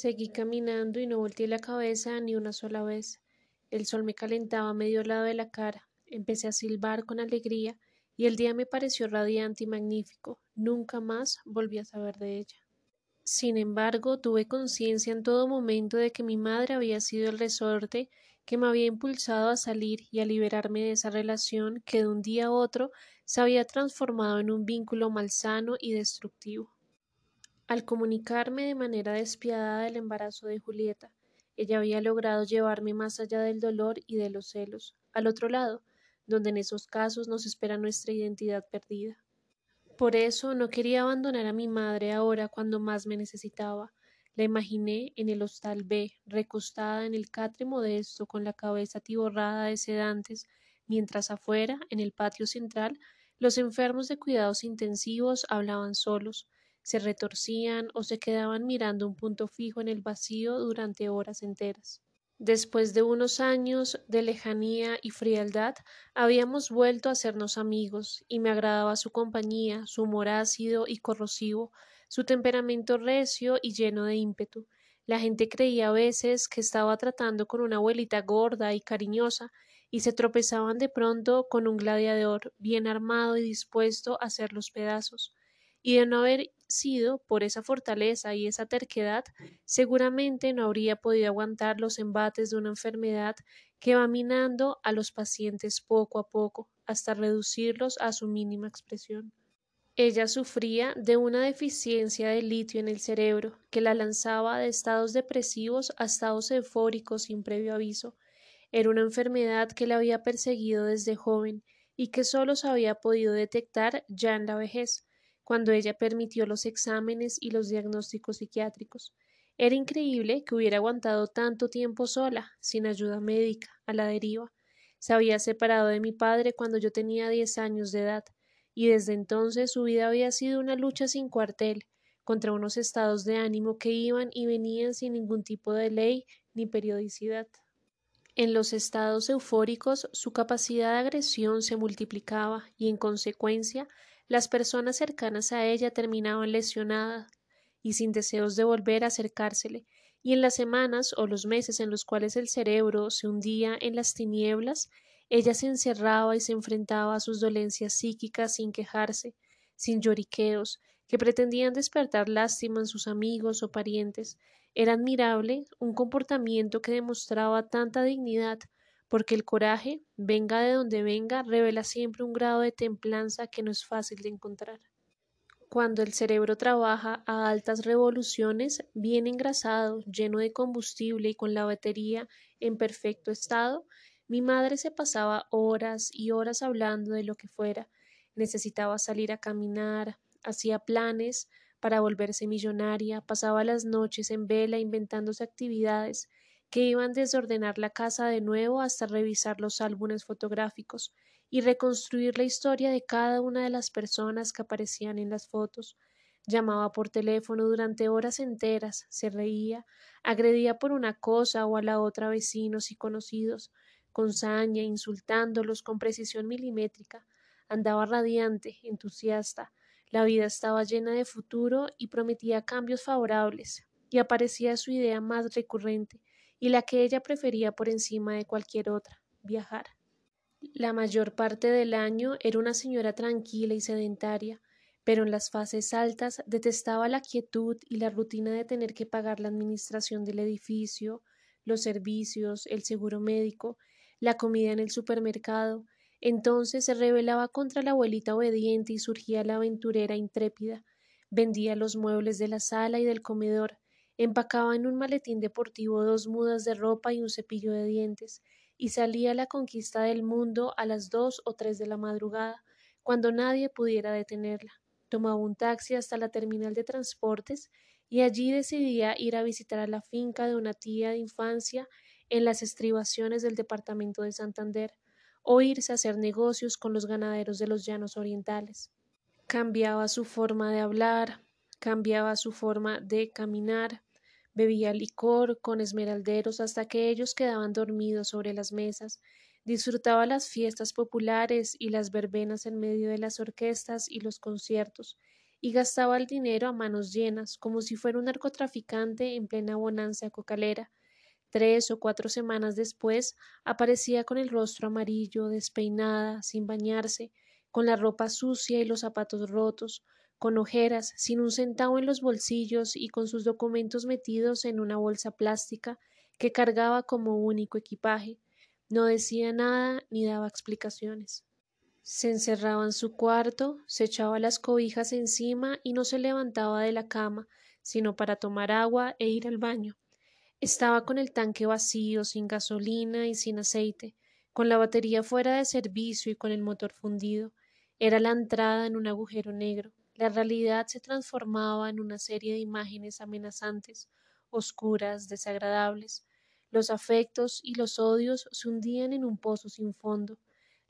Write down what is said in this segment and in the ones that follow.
Seguí caminando y no volteé la cabeza ni una sola vez. El sol me calentaba a medio lado de la cara. Empecé a silbar con alegría y el día me pareció radiante y magnífico. Nunca más volví a saber de ella. Sin embargo, tuve conciencia en todo momento de que mi madre había sido el resorte que me había impulsado a salir y a liberarme de esa relación que de un día a otro se había transformado en un vínculo malsano y destructivo. Al comunicarme de manera despiadada el embarazo de Julieta, ella había logrado llevarme más allá del dolor y de los celos, al otro lado, donde en esos casos nos espera nuestra identidad perdida. Por eso no quería abandonar a mi madre ahora cuando más me necesitaba. La imaginé en el hostal B, recostada en el catre modesto, con la cabeza atiborrada de sedantes, mientras afuera, en el patio central, los enfermos de cuidados intensivos hablaban solos, se retorcían o se quedaban mirando un punto fijo en el vacío durante horas enteras. Después de unos años de lejanía y frialdad, habíamos vuelto a sernos amigos, y me agradaba su compañía, su humor ácido y corrosivo, su temperamento recio y lleno de ímpetu. La gente creía a veces que estaba tratando con una abuelita gorda y cariñosa, y se tropezaban de pronto con un gladiador bien armado y dispuesto a hacer los pedazos y de no haber sido por esa fortaleza y esa terquedad, seguramente no habría podido aguantar los embates de una enfermedad que va minando a los pacientes poco a poco hasta reducirlos a su mínima expresión. Ella sufría de una deficiencia de litio en el cerebro que la lanzaba de estados depresivos a estados eufóricos sin previo aviso. Era una enfermedad que la había perseguido desde joven y que sólo se había podido detectar ya en la vejez cuando ella permitió los exámenes y los diagnósticos psiquiátricos. Era increíble que hubiera aguantado tanto tiempo sola, sin ayuda médica, a la deriva. Se había separado de mi padre cuando yo tenía diez años de edad, y desde entonces su vida había sido una lucha sin cuartel, contra unos estados de ánimo que iban y venían sin ningún tipo de ley ni periodicidad. En los estados eufóricos su capacidad de agresión se multiplicaba y en consecuencia las personas cercanas a ella terminaban lesionadas y sin deseos de volver a acercársele, y en las semanas o los meses en los cuales el cerebro se hundía en las tinieblas, ella se encerraba y se enfrentaba a sus dolencias psíquicas sin quejarse, sin lloriqueos, que pretendían despertar lástima en sus amigos o parientes. Era admirable un comportamiento que demostraba tanta dignidad, porque el coraje, venga de donde venga, revela siempre un grado de templanza que no es fácil de encontrar. Cuando el cerebro trabaja a altas revoluciones, bien engrasado, lleno de combustible y con la batería en perfecto estado, mi madre se pasaba horas y horas hablando de lo que fuera. Necesitaba salir a caminar, hacía planes para volverse millonaria, pasaba las noches en vela inventándose actividades, que iban desde ordenar la casa de nuevo hasta revisar los álbumes fotográficos y reconstruir la historia de cada una de las personas que aparecían en las fotos. Llamaba por teléfono durante horas enteras, se reía, agredía por una cosa o a la otra vecinos y conocidos, con saña, insultándolos con precisión milimétrica. Andaba radiante, entusiasta. La vida estaba llena de futuro y prometía cambios favorables, y aparecía su idea más recurrente, y la que ella prefería por encima de cualquier otra, viajar. La mayor parte del año era una señora tranquila y sedentaria, pero en las fases altas detestaba la quietud y la rutina de tener que pagar la administración del edificio, los servicios, el seguro médico, la comida en el supermercado. Entonces se rebelaba contra la abuelita obediente y surgía la aventurera intrépida. Vendía los muebles de la sala y del comedor, empacaba en un maletín deportivo dos mudas de ropa y un cepillo de dientes, y salía a la conquista del mundo a las dos o tres de la madrugada, cuando nadie pudiera detenerla. Tomaba un taxi hasta la terminal de transportes y allí decidía ir a visitar a la finca de una tía de infancia en las estribaciones del departamento de Santander, o irse a hacer negocios con los ganaderos de los llanos orientales. Cambiaba su forma de hablar, cambiaba su forma de caminar, Bebía licor con esmeralderos hasta que ellos quedaban dormidos sobre las mesas, disfrutaba las fiestas populares y las verbenas en medio de las orquestas y los conciertos, y gastaba el dinero a manos llenas, como si fuera un narcotraficante en plena bonanza cocalera. Tres o cuatro semanas después aparecía con el rostro amarillo, despeinada, sin bañarse, con la ropa sucia y los zapatos rotos, con ojeras, sin un centavo en los bolsillos y con sus documentos metidos en una bolsa plástica que cargaba como único equipaje. No decía nada ni daba explicaciones. Se encerraba en su cuarto, se echaba las cobijas encima y no se levantaba de la cama, sino para tomar agua e ir al baño. Estaba con el tanque vacío, sin gasolina y sin aceite, con la batería fuera de servicio y con el motor fundido. Era la entrada en un agujero negro. La realidad se transformaba en una serie de imágenes amenazantes, oscuras, desagradables. Los afectos y los odios se hundían en un pozo sin fondo.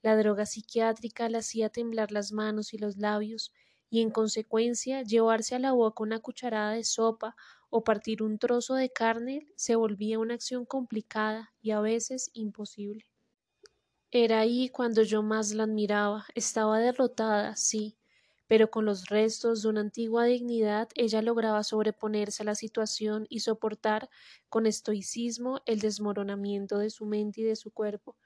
La droga psiquiátrica le hacía temblar las manos y los labios, y en consecuencia llevarse a la boca una cucharada de sopa o partir un trozo de carne se volvía una acción complicada y a veces imposible. Era ahí cuando yo más la admiraba. Estaba derrotada, sí, pero con los restos de una antigua dignidad ella lograba sobreponerse a la situación y soportar con estoicismo el desmoronamiento de su mente y de su cuerpo.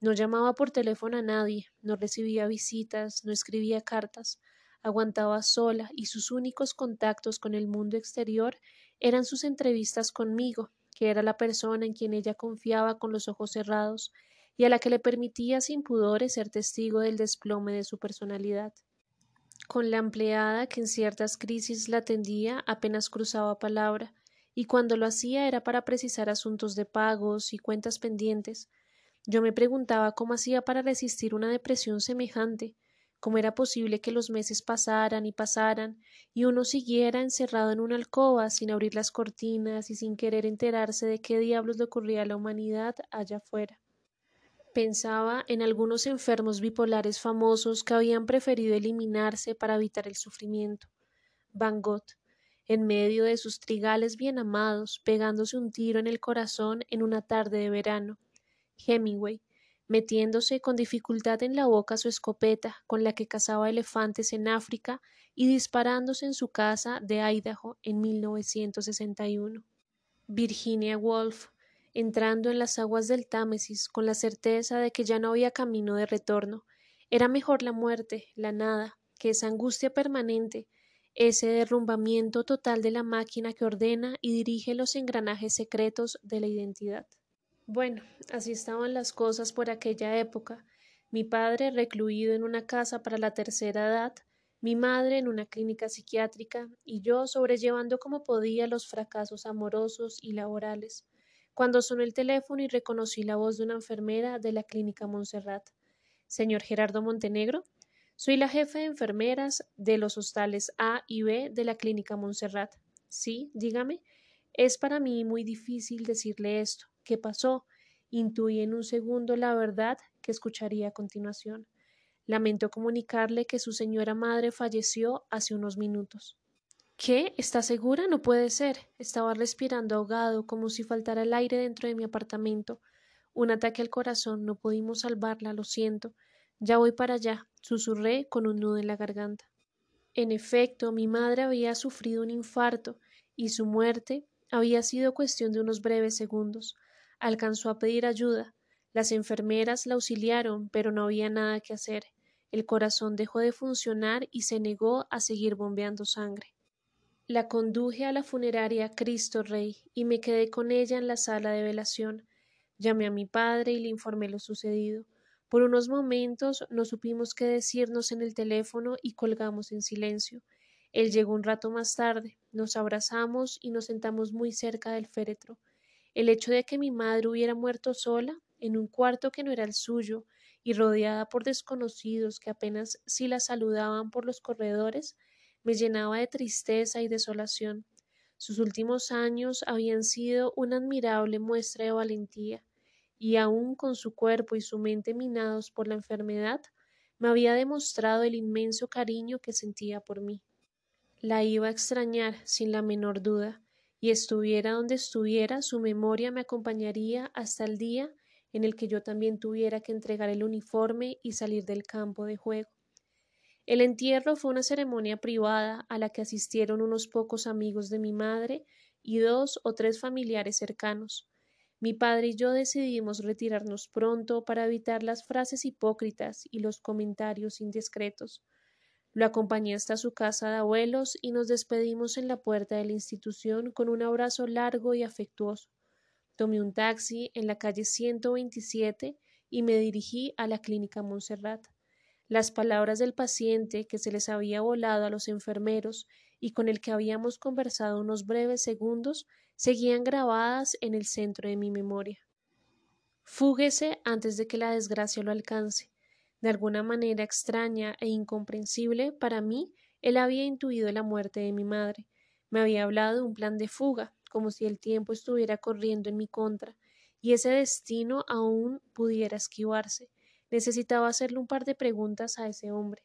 No llamaba por teléfono a nadie, no recibía visitas, no escribía cartas, aguantaba sola y sus únicos contactos con el mundo exterior eran sus entrevistas conmigo, que era la persona en quien ella confiaba con los ojos cerrados y a la que le permitía sin pudores ser testigo del desplome de su personalidad. Con la empleada que en ciertas crisis la atendía apenas cruzaba palabra, y cuando lo hacía era para precisar asuntos de pagos y cuentas pendientes. Yo me preguntaba cómo hacía para resistir una depresión semejante, cómo era posible que los meses pasaran y pasaran y uno siguiera encerrado en una alcoba sin abrir las cortinas y sin querer enterarse de qué diablos le ocurría a la humanidad allá afuera. Pensaba en algunos enfermos bipolares famosos que habían preferido eliminarse para evitar el sufrimiento. Van Gogh, en medio de sus trigales bien amados, pegándose un tiro en el corazón en una tarde de verano. Hemingway, metiéndose con dificultad en la boca su escopeta con la que cazaba elefantes en África y disparándose en su casa de Idaho en 1961. Virginia Woolf, entrando en las aguas del Támesis con la certeza de que ya no había camino de retorno. Era mejor la muerte, la nada, que esa angustia permanente, ese derrumbamiento total de la máquina que ordena y dirige los engranajes secretos de la identidad. Bueno, así estaban las cosas por aquella época. Mi padre recluido en una casa para la tercera edad, mi madre en una clínica psiquiátrica y yo sobrellevando como podía los fracasos amorosos y laborales cuando sonó el teléfono y reconocí la voz de una enfermera de la clínica Montserrat. Señor Gerardo Montenegro, soy la jefe de enfermeras de los hostales A y B de la clínica Montserrat. Sí, dígame. Es para mí muy difícil decirle esto. ¿Qué pasó? Intuí en un segundo la verdad que escucharía a continuación. Lamento comunicarle que su señora madre falleció hace unos minutos. ¿Qué? ¿Está segura? No puede ser. Estaba respirando ahogado, como si faltara el aire dentro de mi apartamento. Un ataque al corazón. No pudimos salvarla, lo siento. Ya voy para allá, susurré con un nudo en la garganta. En efecto, mi madre había sufrido un infarto, y su muerte había sido cuestión de unos breves segundos. Alcanzó a pedir ayuda. Las enfermeras la auxiliaron, pero no había nada que hacer. El corazón dejó de funcionar y se negó a seguir bombeando sangre. La conduje a la funeraria Cristo Rey y me quedé con ella en la sala de velación. Llamé a mi padre y le informé lo sucedido. Por unos momentos no supimos qué decirnos en el teléfono y colgamos en silencio. Él llegó un rato más tarde, nos abrazamos y nos sentamos muy cerca del féretro. El hecho de que mi madre hubiera muerto sola, en un cuarto que no era el suyo, y rodeada por desconocidos que apenas si la saludaban por los corredores, me llenaba de tristeza y desolación. Sus últimos años habían sido una admirable muestra de valentía, y aun con su cuerpo y su mente minados por la enfermedad, me había demostrado el inmenso cariño que sentía por mí. La iba a extrañar, sin la menor duda, y estuviera donde estuviera, su memoria me acompañaría hasta el día en el que yo también tuviera que entregar el uniforme y salir del campo de juego. El entierro fue una ceremonia privada a la que asistieron unos pocos amigos de mi madre y dos o tres familiares cercanos. Mi padre y yo decidimos retirarnos pronto para evitar las frases hipócritas y los comentarios indiscretos. Lo acompañé hasta su casa de abuelos y nos despedimos en la puerta de la institución con un abrazo largo y afectuoso. Tomé un taxi en la calle 127 y me dirigí a la clínica Montserrat. Las palabras del paciente que se les había volado a los enfermeros y con el que habíamos conversado unos breves segundos seguían grabadas en el centro de mi memoria. Fúguese antes de que la desgracia lo alcance. De alguna manera extraña e incomprensible para mí, él había intuido la muerte de mi madre. Me había hablado de un plan de fuga, como si el tiempo estuviera corriendo en mi contra, y ese destino aún pudiera esquivarse. Necesitaba hacerle un par de preguntas a ese hombre.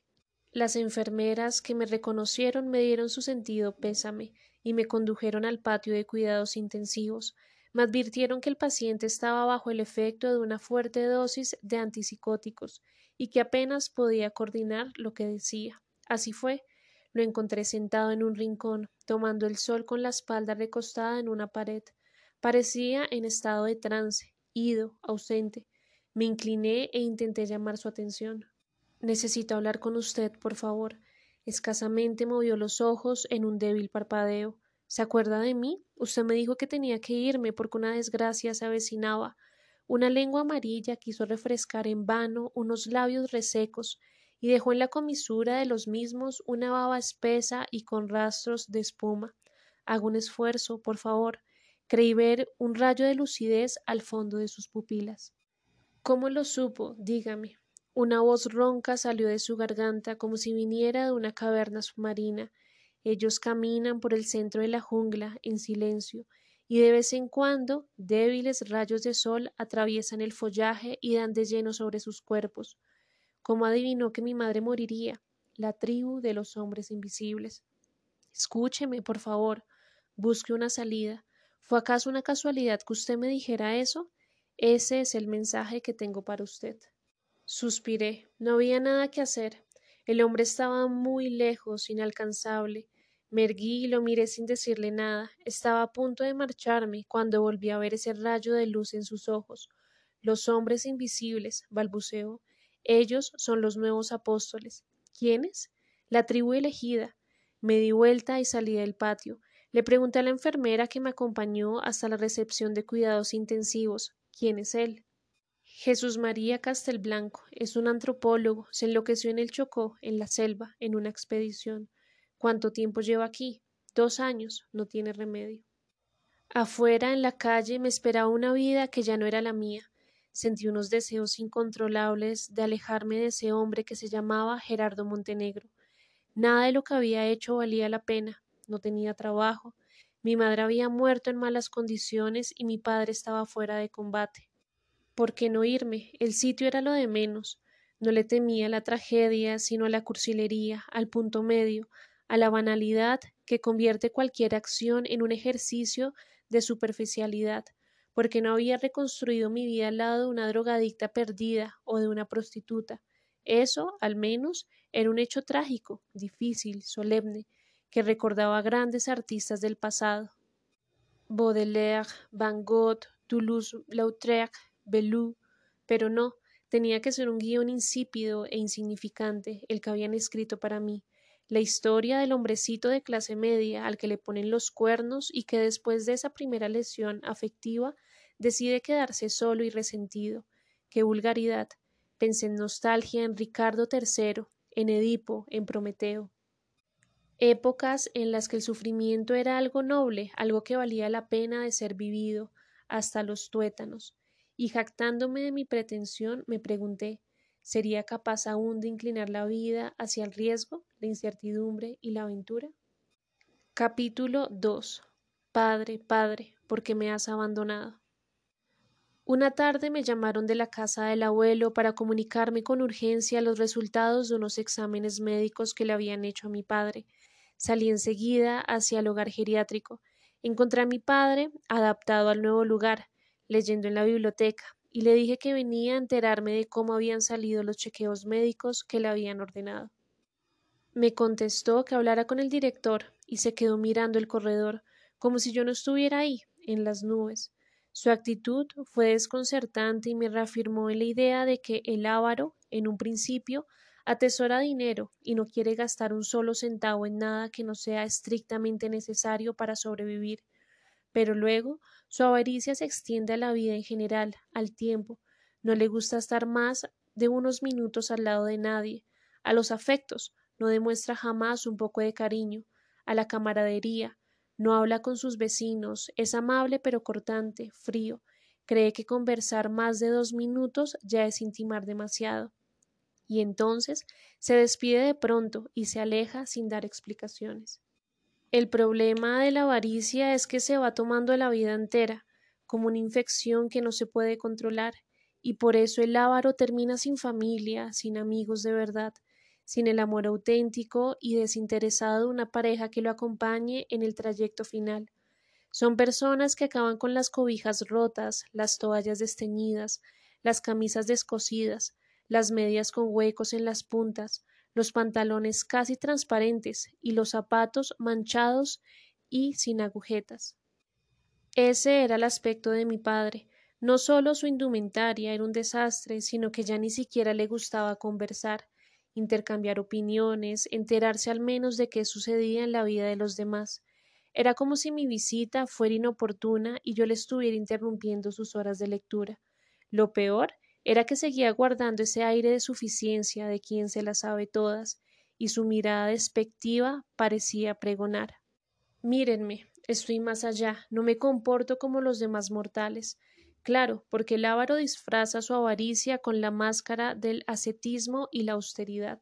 Las enfermeras que me reconocieron me dieron su sentido pésame y me condujeron al patio de cuidados intensivos. Me advirtieron que el paciente estaba bajo el efecto de una fuerte dosis de antipsicóticos y que apenas podía coordinar lo que decía. Así fue. Lo encontré sentado en un rincón, tomando el sol con la espalda recostada en una pared. Parecía en estado de trance, ido, ausente. Me incliné e intenté llamar su atención. Necesito hablar con usted, por favor. Escasamente movió los ojos en un débil parpadeo. ¿Se acuerda de mí? Usted me dijo que tenía que irme porque una desgracia se avecinaba. Una lengua amarilla quiso refrescar en vano unos labios resecos y dejó en la comisura de los mismos una baba espesa y con rastros de espuma. Hago un esfuerzo, por favor. Creí ver un rayo de lucidez al fondo de sus pupilas. ¿Cómo lo supo? Dígame. Una voz ronca salió de su garganta como si viniera de una caverna submarina. Ellos caminan por el centro de la jungla en silencio, y de vez en cuando débiles rayos de sol atraviesan el follaje y dan de lleno sobre sus cuerpos. ¿Cómo adivinó que mi madre moriría? La tribu de los hombres invisibles. Escúcheme, por favor. Busque una salida. ¿Fue acaso una casualidad que usted me dijera eso? Ese es el mensaje que tengo para usted. Suspiré. No había nada que hacer. El hombre estaba muy lejos, inalcanzable. Me erguí y lo miré sin decirle nada. Estaba a punto de marcharme cuando volví a ver ese rayo de luz en sus ojos. Los hombres invisibles, balbuceó. Ellos son los nuevos apóstoles. ¿Quiénes? La tribu elegida. Me di vuelta y salí del patio. Le pregunté a la enfermera que me acompañó hasta la recepción de cuidados intensivos ¿Quién es él? Jesús María Castelblanco es un antropólogo, se enloqueció en el Chocó, en la selva, en una expedición. ¿Cuánto tiempo lleva aquí? Dos años, no tiene remedio. Afuera, en la calle, me esperaba una vida que ya no era la mía. Sentí unos deseos incontrolables de alejarme de ese hombre que se llamaba Gerardo Montenegro. Nada de lo que había hecho valía la pena. No tenía trabajo, mi madre había muerto en malas condiciones y mi padre estaba fuera de combate. ¿Por qué no irme? El sitio era lo de menos. No le temía la tragedia, sino a la cursilería, al punto medio, a la banalidad que convierte cualquier acción en un ejercicio de superficialidad, porque no había reconstruido mi vida al lado de una drogadicta perdida o de una prostituta. Eso, al menos, era un hecho trágico, difícil, solemne, que recordaba grandes artistas del pasado. Baudelaire, Van Gogh, Toulouse-Lautrec, Bellou, pero no, tenía que ser un guion insípido e insignificante el que habían escrito para mí, la historia del hombrecito de clase media al que le ponen los cuernos y que después de esa primera lesión afectiva decide quedarse solo y resentido. Qué vulgaridad. Pensé en nostalgia en Ricardo III, en Edipo, en Prometeo épocas en las que el sufrimiento era algo noble, algo que valía la pena de ser vivido, hasta los tuétanos, y jactándome de mi pretensión, me pregunté ¿sería capaz aún de inclinar la vida hacia el riesgo, la incertidumbre y la aventura? Capítulo 2 Padre, Padre, ¿por qué me has abandonado? Una tarde me llamaron de la casa del abuelo para comunicarme con urgencia los resultados de unos exámenes médicos que le habían hecho a mi padre, Salí enseguida hacia el hogar geriátrico. Encontré a mi padre adaptado al nuevo lugar, leyendo en la biblioteca, y le dije que venía a enterarme de cómo habían salido los chequeos médicos que le habían ordenado. Me contestó que hablara con el director y se quedó mirando el corredor, como si yo no estuviera ahí, en las nubes. Su actitud fue desconcertante y me reafirmó en la idea de que el avaro, en un principio, atesora dinero y no quiere gastar un solo centavo en nada que no sea estrictamente necesario para sobrevivir. Pero luego su avaricia se extiende a la vida en general, al tiempo. No le gusta estar más de unos minutos al lado de nadie. A los afectos no demuestra jamás un poco de cariño. A la camaradería no habla con sus vecinos, es amable pero cortante, frío. Cree que conversar más de dos minutos ya es intimar demasiado. Y entonces se despide de pronto y se aleja sin dar explicaciones. El problema de la avaricia es que se va tomando la vida entera, como una infección que no se puede controlar, y por eso el avaro termina sin familia, sin amigos de verdad, sin el amor auténtico y desinteresado de una pareja que lo acompañe en el trayecto final. Son personas que acaban con las cobijas rotas, las toallas desteñidas, las camisas descosidas, las medias con huecos en las puntas, los pantalones casi transparentes y los zapatos manchados y sin agujetas. Ese era el aspecto de mi padre. No solo su indumentaria era un desastre, sino que ya ni siquiera le gustaba conversar intercambiar opiniones, enterarse al menos de qué sucedía en la vida de los demás. Era como si mi visita fuera inoportuna y yo le estuviera interrumpiendo sus horas de lectura. Lo peor era que seguía guardando ese aire de suficiencia de quien se las sabe todas, y su mirada despectiva parecía pregonar. Mírenme, estoy más allá, no me comporto como los demás mortales. Claro, porque el avaro disfraza su avaricia con la máscara del ascetismo y la austeridad.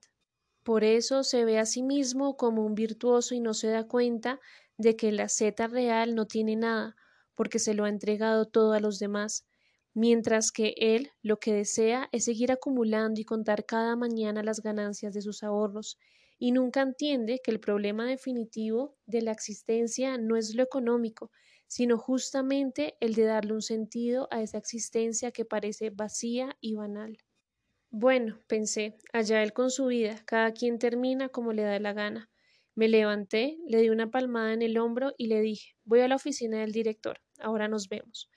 Por eso se ve a sí mismo como un virtuoso y no se da cuenta de que la asceta real no tiene nada, porque se lo ha entregado todo a los demás, mientras que él lo que desea es seguir acumulando y contar cada mañana las ganancias de sus ahorros, y nunca entiende que el problema definitivo de la existencia no es lo económico, sino justamente el de darle un sentido a esa existencia que parece vacía y banal. Bueno, pensé, allá él con su vida, cada quien termina como le da la gana. Me levanté, le di una palmada en el hombro y le dije voy a la oficina del director, ahora nos vemos.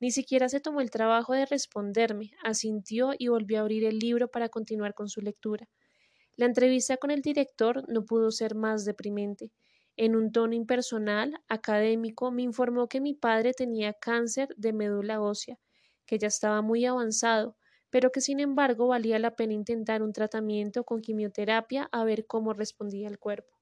Ni siquiera se tomó el trabajo de responderme, asintió y volvió a abrir el libro para continuar con su lectura. La entrevista con el director no pudo ser más deprimente. En un tono impersonal, académico, me informó que mi padre tenía cáncer de médula ósea, que ya estaba muy avanzado, pero que sin embargo valía la pena intentar un tratamiento con quimioterapia a ver cómo respondía el cuerpo.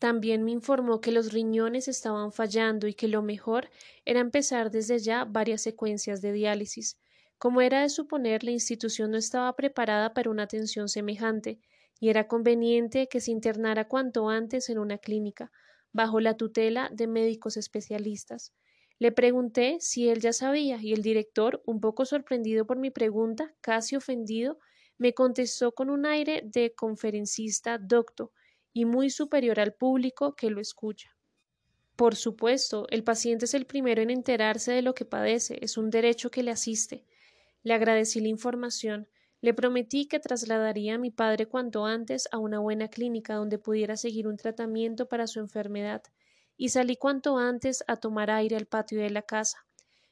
También me informó que los riñones estaban fallando y que lo mejor era empezar desde ya varias secuencias de diálisis. Como era de suponer, la institución no estaba preparada para una atención semejante, y era conveniente que se internara cuanto antes en una clínica, bajo la tutela de médicos especialistas. Le pregunté si él ya sabía, y el director, un poco sorprendido por mi pregunta, casi ofendido, me contestó con un aire de conferencista docto y muy superior al público que lo escucha. Por supuesto, el paciente es el primero en enterarse de lo que padece, es un derecho que le asiste. Le agradecí la información, le prometí que trasladaría a mi padre cuanto antes a una buena clínica donde pudiera seguir un tratamiento para su enfermedad, y salí cuanto antes a tomar aire al patio de la casa.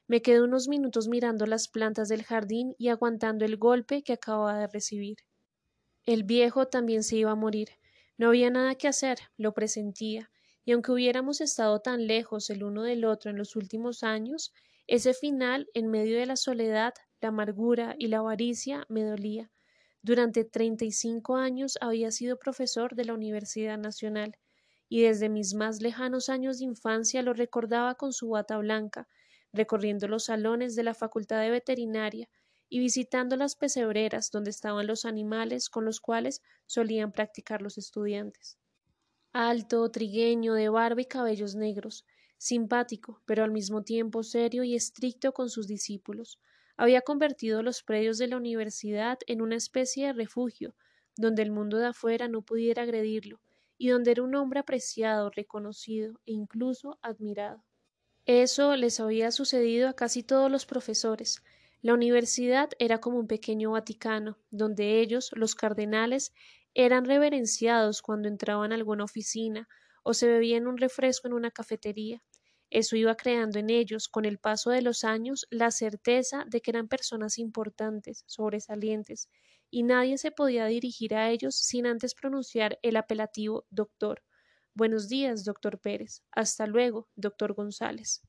Me quedé unos minutos mirando las plantas del jardín y aguantando el golpe que acababa de recibir. El viejo también se iba a morir. No había nada que hacer, lo presentía, y aunque hubiéramos estado tan lejos el uno del otro en los últimos años, ese final, en medio de la soledad, la amargura y la avaricia me dolía. Durante treinta y cinco años había sido profesor de la Universidad Nacional, y desde mis más lejanos años de infancia lo recordaba con su bata blanca, recorriendo los salones de la Facultad de Veterinaria y visitando las pesebreras donde estaban los animales con los cuales solían practicar los estudiantes. Alto, trigueño, de barba y cabellos negros, simpático, pero al mismo tiempo serio y estricto con sus discípulos, había convertido los predios de la universidad en una especie de refugio, donde el mundo de afuera no pudiera agredirlo, y donde era un hombre apreciado, reconocido e incluso admirado. Eso les había sucedido a casi todos los profesores. La universidad era como un pequeño Vaticano, donde ellos, los cardenales, eran reverenciados cuando entraban a alguna oficina o se bebían un refresco en una cafetería. Eso iba creando en ellos, con el paso de los años, la certeza de que eran personas importantes, sobresalientes, y nadie se podía dirigir a ellos sin antes pronunciar el apelativo doctor. Buenos días, doctor Pérez. Hasta luego, doctor González.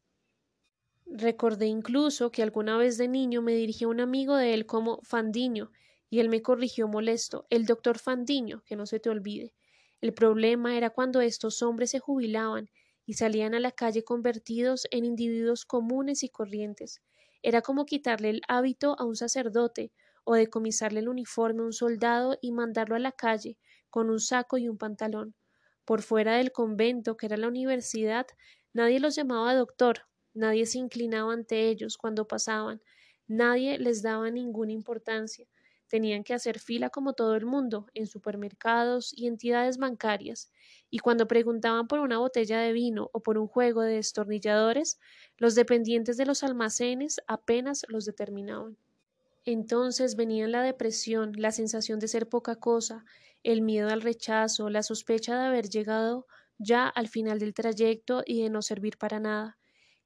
Recordé incluso que alguna vez de niño me dirigí a un amigo de él como Fandiño, y él me corrigió molesto, el doctor Fandiño, que no se te olvide. El problema era cuando estos hombres se jubilaban y salían a la calle convertidos en individuos comunes y corrientes. Era como quitarle el hábito a un sacerdote o decomisarle el uniforme a un soldado y mandarlo a la calle con un saco y un pantalón. Por fuera del convento, que era la universidad, nadie los llamaba doctor, nadie se inclinaba ante ellos cuando pasaban, nadie les daba ninguna importancia. Tenían que hacer fila como todo el mundo, en supermercados y entidades bancarias, y cuando preguntaban por una botella de vino o por un juego de destornilladores, los dependientes de los almacenes apenas los determinaban. Entonces venían la depresión, la sensación de ser poca cosa, el miedo al rechazo, la sospecha de haber llegado ya al final del trayecto y de no servir para nada.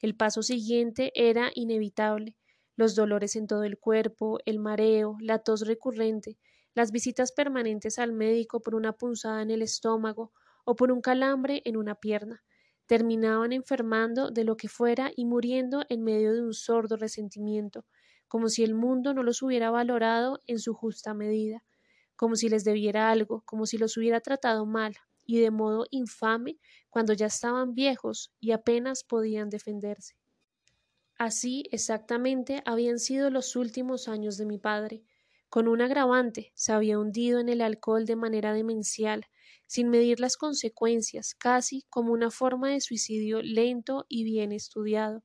El paso siguiente era inevitable, los dolores en todo el cuerpo, el mareo, la tos recurrente, las visitas permanentes al médico por una punzada en el estómago o por un calambre en una pierna. Terminaban enfermando de lo que fuera y muriendo en medio de un sordo resentimiento, como si el mundo no los hubiera valorado en su justa medida, como si les debiera algo, como si los hubiera tratado mal y de modo infame cuando ya estaban viejos y apenas podían defenderse. Así exactamente habían sido los últimos años de mi padre. Con un agravante, se había hundido en el alcohol de manera demencial, sin medir las consecuencias, casi como una forma de suicidio lento y bien estudiado.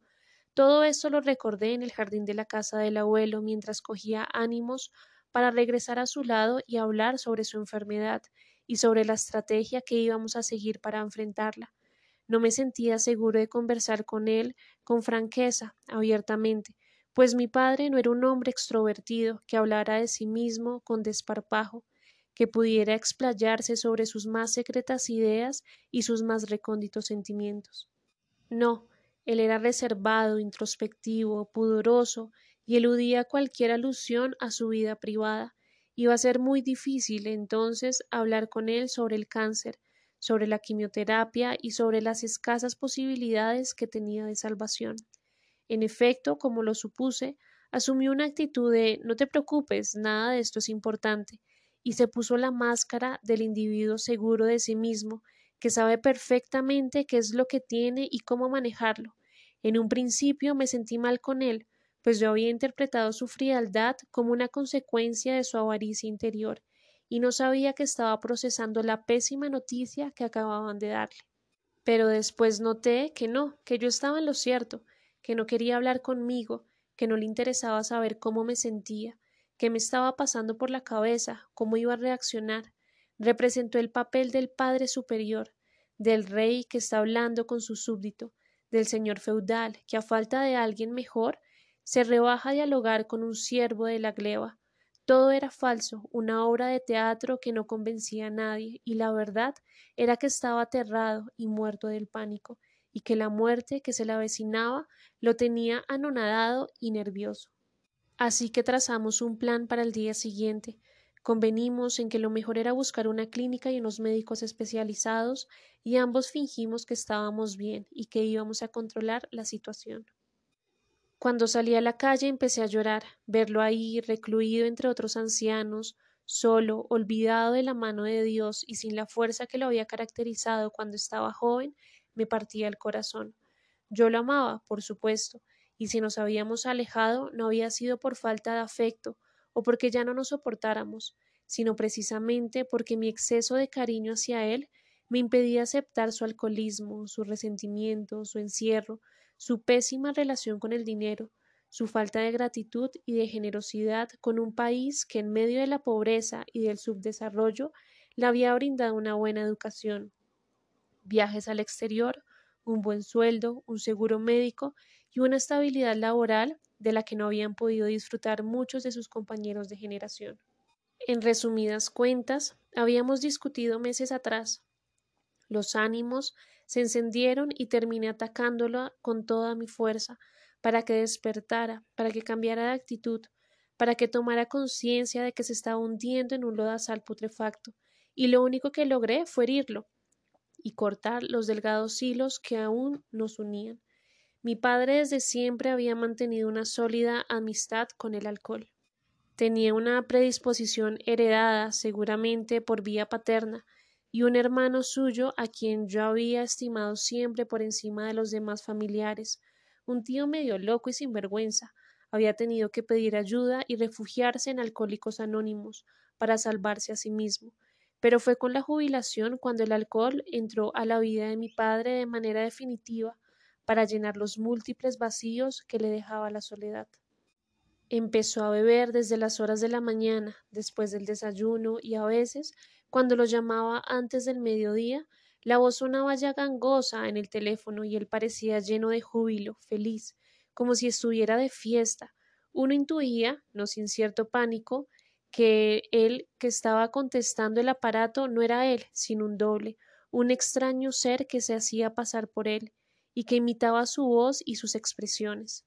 Todo esto lo recordé en el jardín de la casa del abuelo mientras cogía ánimos para regresar a su lado y hablar sobre su enfermedad y sobre la estrategia que íbamos a seguir para enfrentarla. No me sentía seguro de conversar con él con franqueza, abiertamente, pues mi padre no era un hombre extrovertido que hablara de sí mismo con desparpajo, que pudiera explayarse sobre sus más secretas ideas y sus más recónditos sentimientos. No, él era reservado, introspectivo, pudoroso y eludía cualquier alusión a su vida privada. Iba a ser muy difícil entonces hablar con él sobre el cáncer, sobre la quimioterapia y sobre las escasas posibilidades que tenía de salvación. En efecto, como lo supuse, asumió una actitud de no te preocupes, nada de esto es importante, y se puso la máscara del individuo seguro de sí mismo, que sabe perfectamente qué es lo que tiene y cómo manejarlo. En un principio me sentí mal con él, pues yo había interpretado su frialdad como una consecuencia de su avaricia interior, y no sabía que estaba procesando la pésima noticia que acababan de darle. Pero después noté que no, que yo estaba en lo cierto, que no quería hablar conmigo, que no le interesaba saber cómo me sentía, que me estaba pasando por la cabeza, cómo iba a reaccionar. Representó el papel del Padre Superior, del Rey que está hablando con su súbdito, del señor feudal que a falta de alguien mejor se rebaja a dialogar con un siervo de la gleba, todo era falso, una obra de teatro que no convencía a nadie, y la verdad era que estaba aterrado y muerto del pánico, y que la muerte que se le avecinaba lo tenía anonadado y nervioso. Así que trazamos un plan para el día siguiente. Convenimos en que lo mejor era buscar una clínica y unos médicos especializados, y ambos fingimos que estábamos bien y que íbamos a controlar la situación. Cuando salí a la calle empecé a llorar, verlo ahí, recluido entre otros ancianos, solo, olvidado de la mano de Dios y sin la fuerza que lo había caracterizado cuando estaba joven, me partía el corazón. Yo lo amaba, por supuesto, y si nos habíamos alejado no había sido por falta de afecto o porque ya no nos soportáramos, sino precisamente porque mi exceso de cariño hacia él me impedía aceptar su alcoholismo, su resentimiento, su encierro, su pésima relación con el dinero, su falta de gratitud y de generosidad con un país que en medio de la pobreza y del subdesarrollo le había brindado una buena educación, viajes al exterior, un buen sueldo, un seguro médico y una estabilidad laboral de la que no habían podido disfrutar muchos de sus compañeros de generación. En resumidas cuentas, habíamos discutido meses atrás. Los ánimos se encendieron y terminé atacándolo con toda mi fuerza, para que despertara, para que cambiara de actitud, para que tomara conciencia de que se estaba hundiendo en un lodazal putrefacto, y lo único que logré fue herirlo y cortar los delgados hilos que aún nos unían. Mi padre desde siempre había mantenido una sólida amistad con el alcohol. Tenía una predisposición heredada seguramente por vía paterna, y un hermano suyo a quien yo había estimado siempre por encima de los demás familiares, un tío medio loco y sin vergüenza, había tenido que pedir ayuda y refugiarse en alcohólicos anónimos para salvarse a sí mismo. Pero fue con la jubilación cuando el alcohol entró a la vida de mi padre de manera definitiva para llenar los múltiples vacíos que le dejaba la soledad. Empezó a beber desde las horas de la mañana, después del desayuno y a veces, cuando lo llamaba antes del mediodía, la voz sonaba ya gangosa en el teléfono y él parecía lleno de júbilo, feliz, como si estuviera de fiesta. Uno intuía, no sin cierto pánico, que él que estaba contestando el aparato no era él, sino un doble, un extraño ser que se hacía pasar por él y que imitaba su voz y sus expresiones.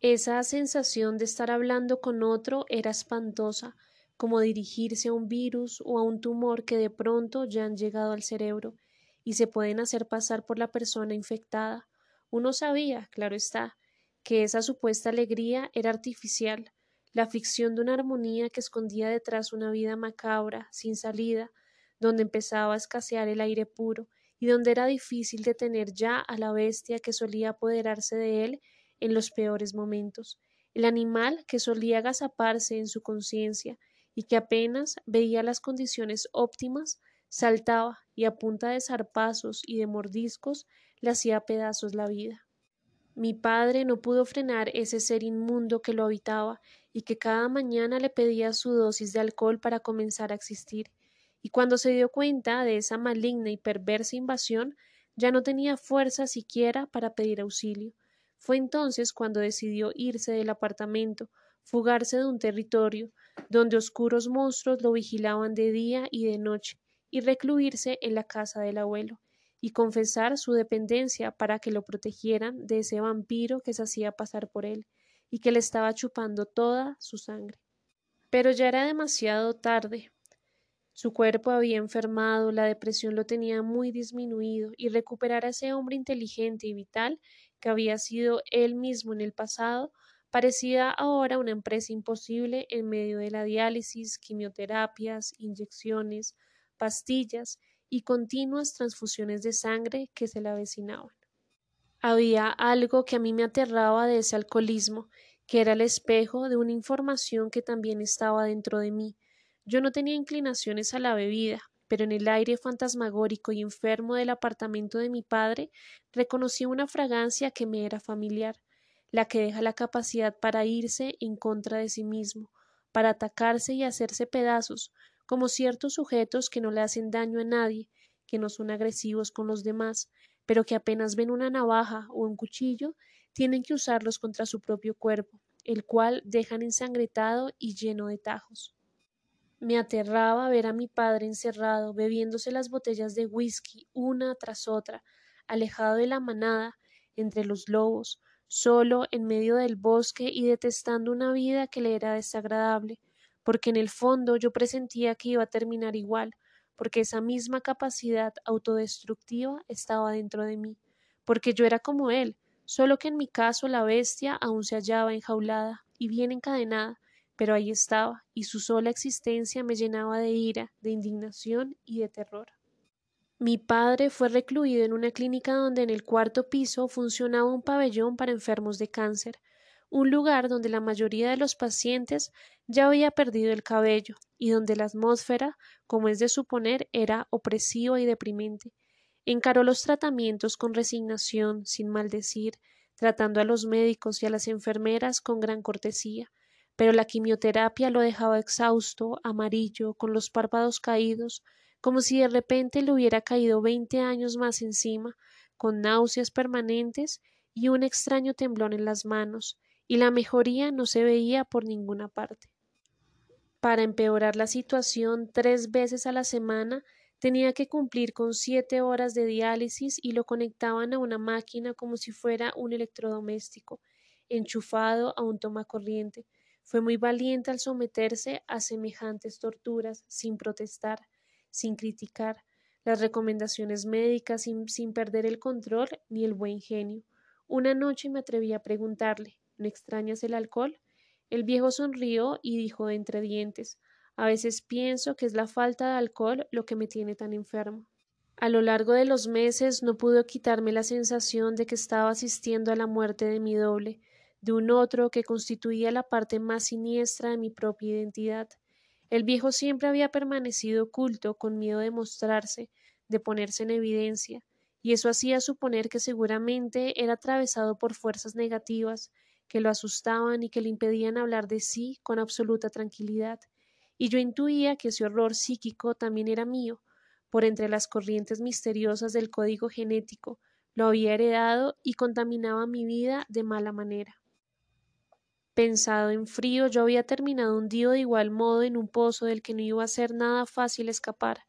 Esa sensación de estar hablando con otro era espantosa, como dirigirse a un virus o a un tumor que de pronto ya han llegado al cerebro y se pueden hacer pasar por la persona infectada. Uno sabía, claro está, que esa supuesta alegría era artificial, la ficción de una armonía que escondía detrás una vida macabra, sin salida, donde empezaba a escasear el aire puro y donde era difícil detener ya a la bestia que solía apoderarse de él en los peores momentos, el animal que solía agazaparse en su conciencia y que apenas veía las condiciones óptimas, saltaba y a punta de zarpazos y de mordiscos le hacía pedazos la vida. Mi padre no pudo frenar ese ser inmundo que lo habitaba y que cada mañana le pedía su dosis de alcohol para comenzar a existir, y cuando se dio cuenta de esa maligna y perversa invasión, ya no tenía fuerza siquiera para pedir auxilio, fue entonces cuando decidió irse del apartamento, fugarse de un territorio donde oscuros monstruos lo vigilaban de día y de noche, y recluirse en la casa del abuelo, y confesar su dependencia para que lo protegieran de ese vampiro que se hacía pasar por él, y que le estaba chupando toda su sangre. Pero ya era demasiado tarde. Su cuerpo había enfermado, la depresión lo tenía muy disminuido, y recuperar a ese hombre inteligente y vital que había sido él mismo en el pasado, parecía ahora una empresa imposible en medio de la diálisis, quimioterapias, inyecciones, pastillas y continuas transfusiones de sangre que se le avecinaban. Había algo que a mí me aterraba de ese alcoholismo, que era el espejo de una información que también estaba dentro de mí. Yo no tenía inclinaciones a la bebida, pero en el aire fantasmagórico y enfermo del apartamento de mi padre reconocí una fragancia que me era familiar, la que deja la capacidad para irse en contra de sí mismo, para atacarse y hacerse pedazos, como ciertos sujetos que no le hacen daño a nadie, que no son agresivos con los demás, pero que apenas ven una navaja o un cuchillo, tienen que usarlos contra su propio cuerpo, el cual dejan ensangretado y lleno de tajos. Me aterraba ver a mi padre encerrado, bebiéndose las botellas de whisky una tras otra, alejado de la manada, entre los lobos, solo en medio del bosque y detestando una vida que le era desagradable, porque en el fondo yo presentía que iba a terminar igual, porque esa misma capacidad autodestructiva estaba dentro de mí, porque yo era como él, solo que en mi caso la bestia aún se hallaba enjaulada y bien encadenada, pero ahí estaba, y su sola existencia me llenaba de ira, de indignación y de terror. Mi padre fue recluido en una clínica donde en el cuarto piso funcionaba un pabellón para enfermos de cáncer, un lugar donde la mayoría de los pacientes ya había perdido el cabello y donde la atmósfera, como es de suponer, era opresiva y deprimente. Encaró los tratamientos con resignación, sin maldecir, tratando a los médicos y a las enfermeras con gran cortesía, pero la quimioterapia lo dejaba exhausto, amarillo, con los párpados caídos, como si de repente le hubiera caído veinte años más encima, con náuseas permanentes y un extraño temblor en las manos, y la mejoría no se veía por ninguna parte. Para empeorar la situación, tres veces a la semana tenía que cumplir con siete horas de diálisis y lo conectaban a una máquina como si fuera un electrodoméstico, enchufado a un tomacorriente. Fue muy valiente al someterse a semejantes torturas, sin protestar, sin criticar las recomendaciones médicas, sin, perder el control ni el buen genio. Una noche me atreví a preguntarle ¿No extrañas el alcohol? El viejo sonrió y dijo entre dientes A veces pienso que es la falta de alcohol lo que me tiene tan enfermo. A lo largo de los meses no pudo quitarme la sensación de que estaba asistiendo a la muerte de mi doble, de un otro que constituía la parte más siniestra de mi propia identidad. El viejo siempre había permanecido oculto, con miedo de mostrarse, de ponerse en evidencia, y eso hacía suponer que seguramente era atravesado por fuerzas negativas, que lo asustaban y que le impedían hablar de sí con absoluta tranquilidad, y yo intuía que ese horror psíquico también era mío, por entre las corrientes misteriosas del código genético, lo había heredado y contaminaba mi vida de mala manera. Pensado en frío, yo había terminado hundido de igual modo en un pozo del que no iba a ser nada fácil escapar.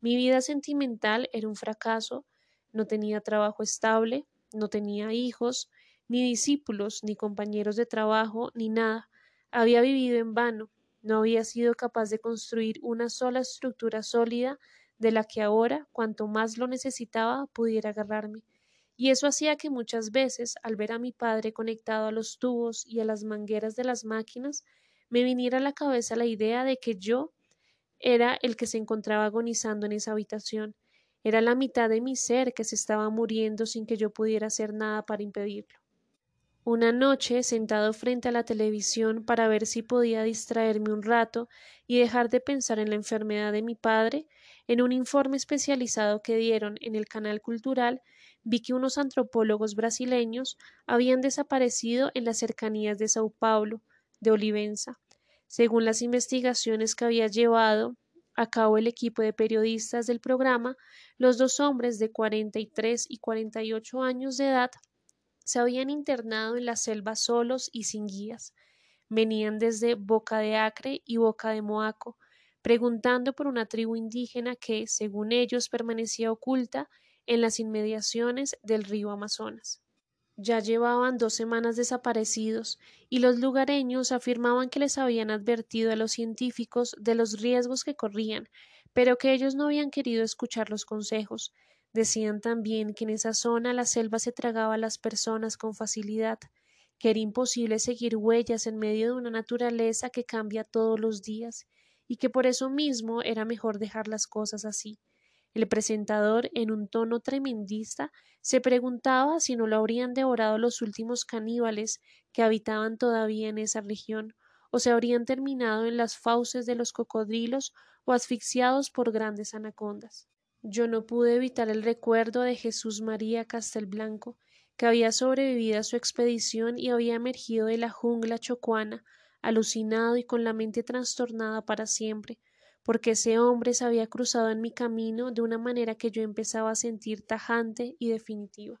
Mi vida sentimental era un fracaso, no tenía trabajo estable, no tenía hijos, ni discípulos, ni compañeros de trabajo, ni nada. Había vivido en vano, no había sido capaz de construir una sola estructura sólida de la que ahora, cuanto más lo necesitaba, pudiera agarrarme. Y eso hacía que muchas veces, al ver a mi padre conectado a los tubos y a las mangueras de las máquinas, me viniera a la cabeza la idea de que yo era el que se encontraba agonizando en esa habitación, era la mitad de mi ser que se estaba muriendo sin que yo pudiera hacer nada para impedirlo. Una noche, sentado frente a la televisión para ver si podía distraerme un rato y dejar de pensar en la enfermedad de mi padre, en un informe especializado que dieron en el canal cultural, vi que unos antropólogos brasileños habían desaparecido en las cercanías de Sao Paulo, de Olivenza. Según las investigaciones que había llevado a cabo el equipo de periodistas del programa, los dos hombres de 43 y 48 años de edad se habían internado en la selva solos y sin guías. Venían desde Boca de Acre y Boca de Moaco, preguntando por una tribu indígena que, según ellos, permanecía oculta en las inmediaciones del río Amazonas. Ya llevaban dos semanas desaparecidos, y los lugareños afirmaban que les habían advertido a los científicos de los riesgos que corrían, pero que ellos no habían querido escuchar los consejos, Decían también que en esa zona la selva se tragaba a las personas con facilidad, que era imposible seguir huellas en medio de una naturaleza que cambia todos los días, y que por eso mismo era mejor dejar las cosas así. El presentador, en un tono tremendista, se preguntaba si no lo habrían devorado los últimos caníbales que habitaban todavía en esa región, o se habrían terminado en las fauces de los cocodrilos o asfixiados por grandes anacondas. Yo no pude evitar el recuerdo de Jesús María Castelblanco, que había sobrevivido a su expedición y había emergido de la jungla chocuana, alucinado y con la mente trastornada para siempre, porque ese hombre se había cruzado en mi camino de una manera que yo empezaba a sentir tajante y definitiva.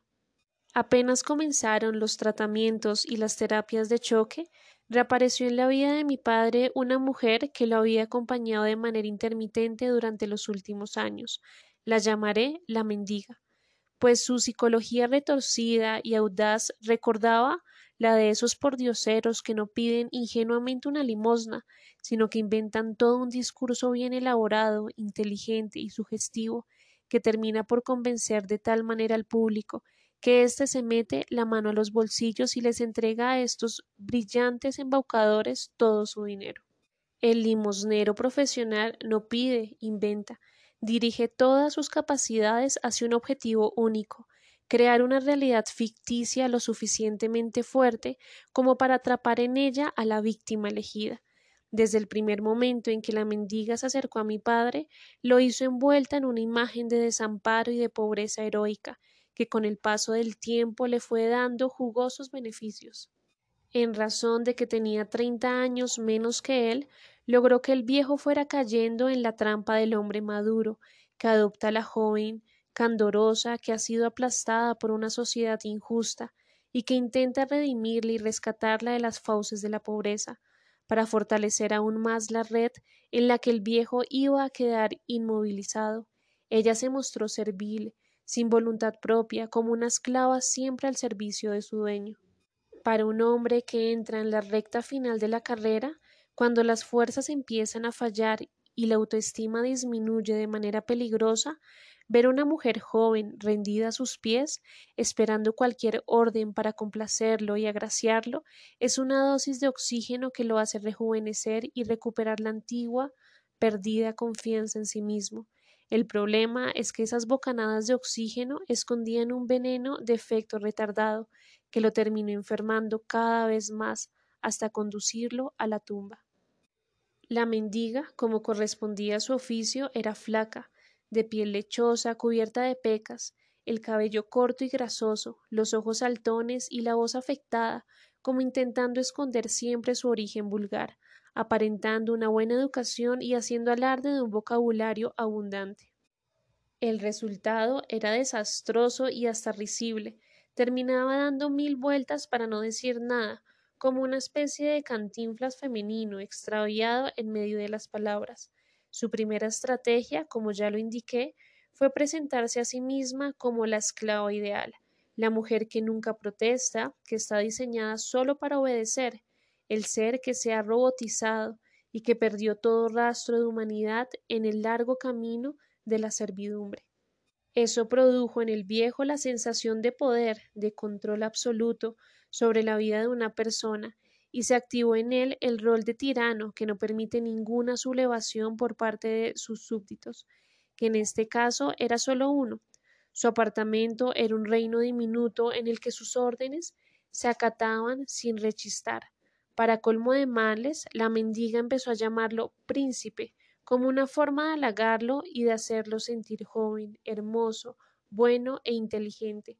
Apenas comenzaron los tratamientos y las terapias de choque, reapareció en la vida de mi padre una mujer que lo había acompañado de manera intermitente durante los últimos años, la llamaré la mendiga, pues su psicología retorcida y audaz recordaba la de esos pordioseros que no piden ingenuamente una limosna, sino que inventan todo un discurso bien elaborado, inteligente y sugestivo, que termina por convencer de tal manera al público que éste se mete la mano a los bolsillos y les entrega a estos brillantes embaucadores todo su dinero. El limosnero profesional no pide, inventa, dirige todas sus capacidades hacia un objetivo único, crear una realidad ficticia lo suficientemente fuerte como para atrapar en ella a la víctima elegida. Desde el primer momento en que la mendiga se acercó a mi padre, lo hizo envuelta en una imagen de desamparo y de pobreza heroica, que con el paso del tiempo le fue dando jugosos beneficios. En razón de que tenía treinta años menos que él, logró que el viejo fuera cayendo en la trampa del hombre maduro, que adopta a la joven candorosa que ha sido aplastada por una sociedad injusta y que intenta redimirla y rescatarla de las fauces de la pobreza, para fortalecer aún más la red en la que el viejo iba a quedar inmovilizado. Ella se mostró servil, sin voluntad propia, como una esclava siempre al servicio de su dueño. Para un hombre que entra en la recta final de la carrera, cuando las fuerzas empiezan a fallar y la autoestima disminuye de manera peligrosa, ver a una mujer joven rendida a sus pies, esperando cualquier orden para complacerlo y agraciarlo, es una dosis de oxígeno que lo hace rejuvenecer y recuperar la antigua, perdida confianza en sí mismo. El problema es que esas bocanadas de oxígeno escondían un veneno de efecto retardado que lo terminó enfermando cada vez más hasta conducirlo a la tumba. La mendiga, como correspondía a su oficio, era flaca, de piel lechosa, cubierta de pecas, el cabello corto y grasoso, los ojos saltones y la voz afectada, como intentando esconder siempre su origen vulgar, aparentando una buena educación y haciendo alarde de un vocabulario abundante. El resultado era desastroso y hasta risible. Terminaba dando mil vueltas para no decir nada, como una especie de cantinflas femenino extraviado en medio de las palabras. Su primera estrategia, como ya lo indiqué, fue presentarse a sí misma como la esclava ideal, la mujer que nunca protesta, que está diseñada solo para obedecer, el ser que se ha robotizado y que perdió todo rastro de humanidad en el largo camino de la servidumbre. Eso produjo en el viejo la sensación de poder, de control absoluto sobre la vida de una persona y se activó en él el rol de tirano que no permite ninguna sublevación por parte de sus súbditos, que en este caso era solo uno. Su apartamento era un reino diminuto en el que sus órdenes se acataban sin rechistar. Para colmo de males, la mendiga empezó a llamarlo príncipe, como una forma de halagarlo y de hacerlo sentir joven, hermoso, bueno e inteligente.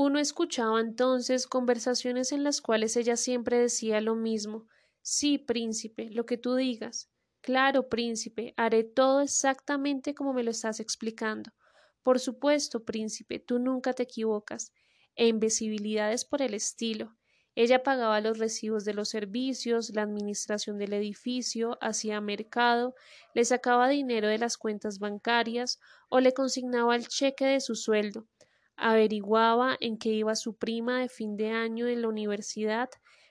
Uno escuchaba entonces conversaciones en las cuales ella siempre decía lo mismo Sí, príncipe, lo que tú digas. Claro, príncipe, haré todo exactamente como me lo estás explicando. Por supuesto, príncipe, tú nunca te equivocas. E imbecibilidades por el estilo. Ella pagaba los recibos de los servicios, la administración del edificio, hacía mercado, le sacaba dinero de las cuentas bancarias o le consignaba el cheque de su sueldo averiguaba en qué iba su prima de fin de año en la universidad,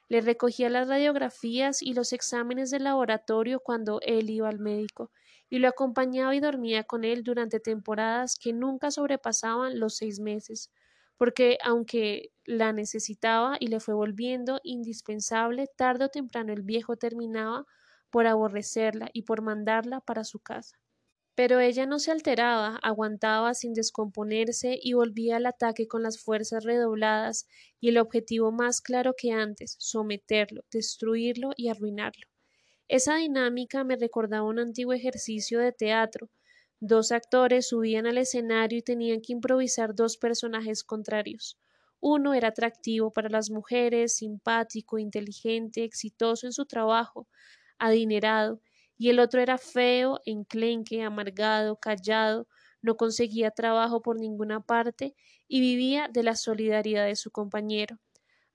le recogía las radiografías y los exámenes del laboratorio cuando él iba al médico, y lo acompañaba y dormía con él durante temporadas que nunca sobrepasaban los seis meses, porque aunque la necesitaba y le fue volviendo indispensable, tarde o temprano el viejo terminaba por aborrecerla y por mandarla para su casa. Pero ella no se alteraba, aguantaba sin descomponerse y volvía al ataque con las fuerzas redobladas y el objetivo más claro que antes, someterlo, destruirlo y arruinarlo. Esa dinámica me recordaba un antiguo ejercicio de teatro. Dos actores subían al escenario y tenían que improvisar dos personajes contrarios. Uno era atractivo para las mujeres, simpático, inteligente, exitoso en su trabajo, adinerado, y el otro era feo, enclenque, amargado, callado, no conseguía trabajo por ninguna parte y vivía de la solidaridad de su compañero.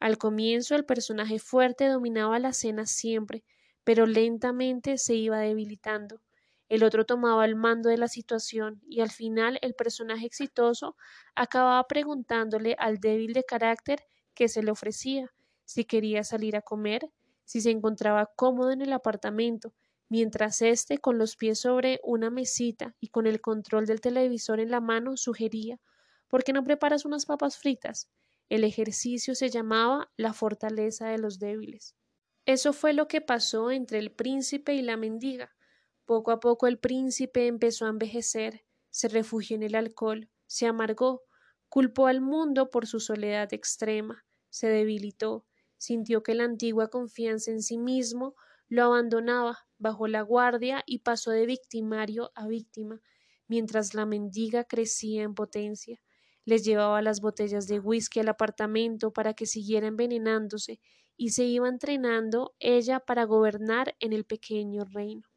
Al comienzo el personaje fuerte dominaba la cena siempre, pero lentamente se iba debilitando. El otro tomaba el mando de la situación y al final el personaje exitoso acababa preguntándole al débil de carácter qué se le ofrecía, si quería salir a comer, si se encontraba cómodo en el apartamento, mientras éste, con los pies sobre una mesita y con el control del televisor en la mano, sugería ¿Por qué no preparas unas papas fritas? El ejercicio se llamaba la fortaleza de los débiles. Eso fue lo que pasó entre el príncipe y la mendiga. Poco a poco el príncipe empezó a envejecer, se refugió en el alcohol, se amargó, culpó al mundo por su soledad extrema, se debilitó, sintió que la antigua confianza en sí mismo lo abandonaba, bajó la guardia y pasó de victimario a víctima, mientras la mendiga crecía en potencia. Les llevaba las botellas de whisky al apartamento para que siguiera envenenándose y se iba entrenando ella para gobernar en el pequeño reino.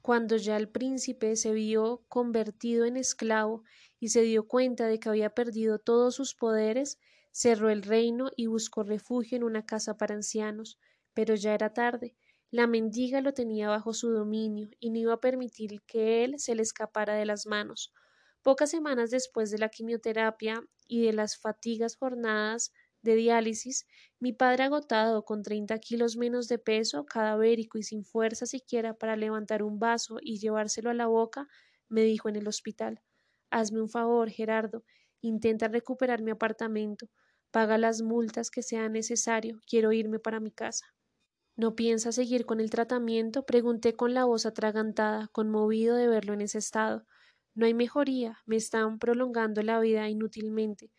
Cuando ya el príncipe se vio convertido en esclavo y se dio cuenta de que había perdido todos sus poderes, cerró el reino y buscó refugio en una casa para ancianos, pero ya era tarde. La mendiga lo tenía bajo su dominio y no iba a permitir que él se le escapara de las manos. Pocas semanas después de la quimioterapia y de las fatigas jornadas de diálisis, mi padre agotado, con treinta kilos menos de peso, cadavérico y sin fuerza siquiera para levantar un vaso y llevárselo a la boca, me dijo en el hospital Hazme un favor, Gerardo, intenta recuperar mi apartamento, paga las multas que sea necesario, quiero irme para mi casa. ¿No piensa seguir con el tratamiento? pregunté con la voz atragantada, conmovido de verlo en ese estado. No hay mejoría, me están prolongando la vida inútilmente.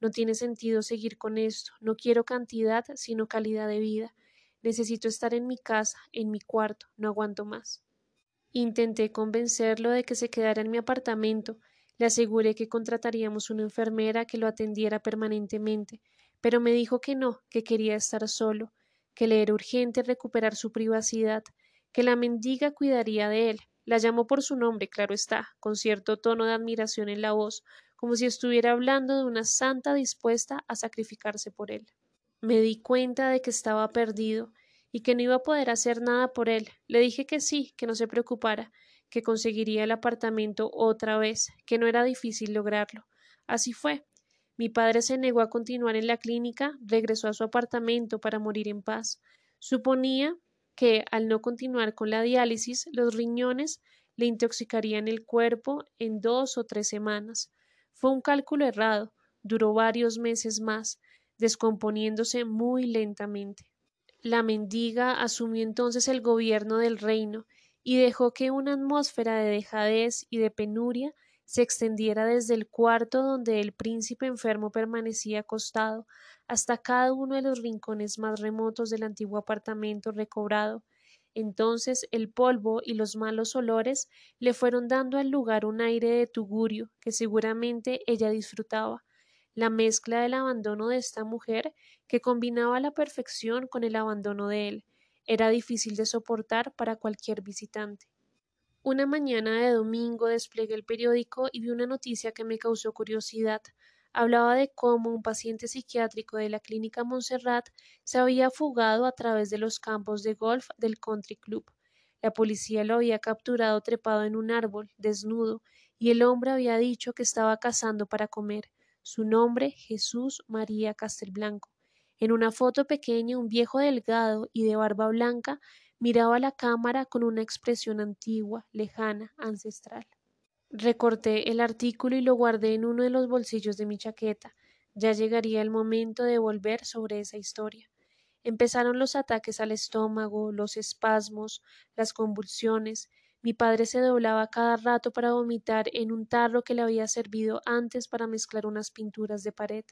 No tiene sentido seguir con esto. No quiero cantidad, sino calidad de vida. Necesito estar en mi casa, en mi cuarto. No aguanto más. Intenté convencerlo de que se quedara en mi apartamento. Le aseguré que contrataríamos una enfermera que lo atendiera permanentemente, pero me dijo que no, que quería estar solo, que le era urgente recuperar su privacidad, que la mendiga cuidaría de él. La llamó por su nombre, claro está, con cierto tono de admiración en la voz, como si estuviera hablando de una santa dispuesta a sacrificarse por él. Me di cuenta de que estaba perdido y que no iba a poder hacer nada por él. Le dije que sí, que no se preocupara, que conseguiría el apartamento otra vez, que no era difícil lograrlo. Así fue. Mi padre se negó a continuar en la clínica, regresó a su apartamento para morir en paz. Suponía que, al no continuar con la diálisis, los riñones le intoxicarían el cuerpo en dos o tres semanas. Fue un cálculo errado, duró varios meses más, descomponiéndose muy lentamente. La mendiga asumió entonces el gobierno del reino y dejó que una atmósfera de dejadez y de penuria se extendiera desde el cuarto donde el príncipe enfermo permanecía acostado hasta cada uno de los rincones más remotos del antiguo apartamento recobrado, entonces el polvo y los malos olores le fueron dando al lugar un aire de tugurio que seguramente ella disfrutaba, la mezcla del abandono de esta mujer que combinaba la perfección con el abandono de él, era difícil de soportar para cualquier visitante. Una mañana de domingo desplegué el periódico y vi una noticia que me causó curiosidad hablaba de cómo un paciente psiquiátrico de la clínica Montserrat se había fugado a través de los campos de golf del country club. La policía lo había capturado trepado en un árbol, desnudo, y el hombre había dicho que estaba cazando para comer. Su nombre Jesús María Castelblanco. En una foto pequeña un viejo delgado y de barba blanca miraba la cámara con una expresión antigua, lejana, ancestral. Recorté el artículo y lo guardé en uno de los bolsillos de mi chaqueta. Ya llegaría el momento de volver sobre esa historia. Empezaron los ataques al estómago, los espasmos, las convulsiones. Mi padre se doblaba cada rato para vomitar en un tarro que le había servido antes para mezclar unas pinturas de pared.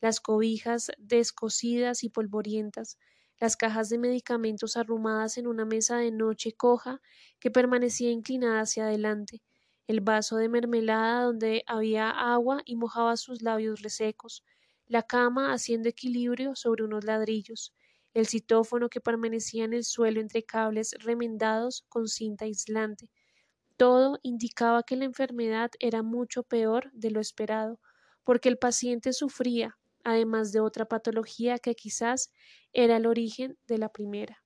Las cobijas descosidas y polvorientas, las cajas de medicamentos arrumadas en una mesa de noche coja que permanecía inclinada hacia adelante, el vaso de mermelada donde había agua y mojaba sus labios resecos, la cama haciendo equilibrio sobre unos ladrillos, el citófono que permanecía en el suelo entre cables remendados con cinta aislante. Todo indicaba que la enfermedad era mucho peor de lo esperado, porque el paciente sufría, además de otra patología que quizás era el origen de la primera.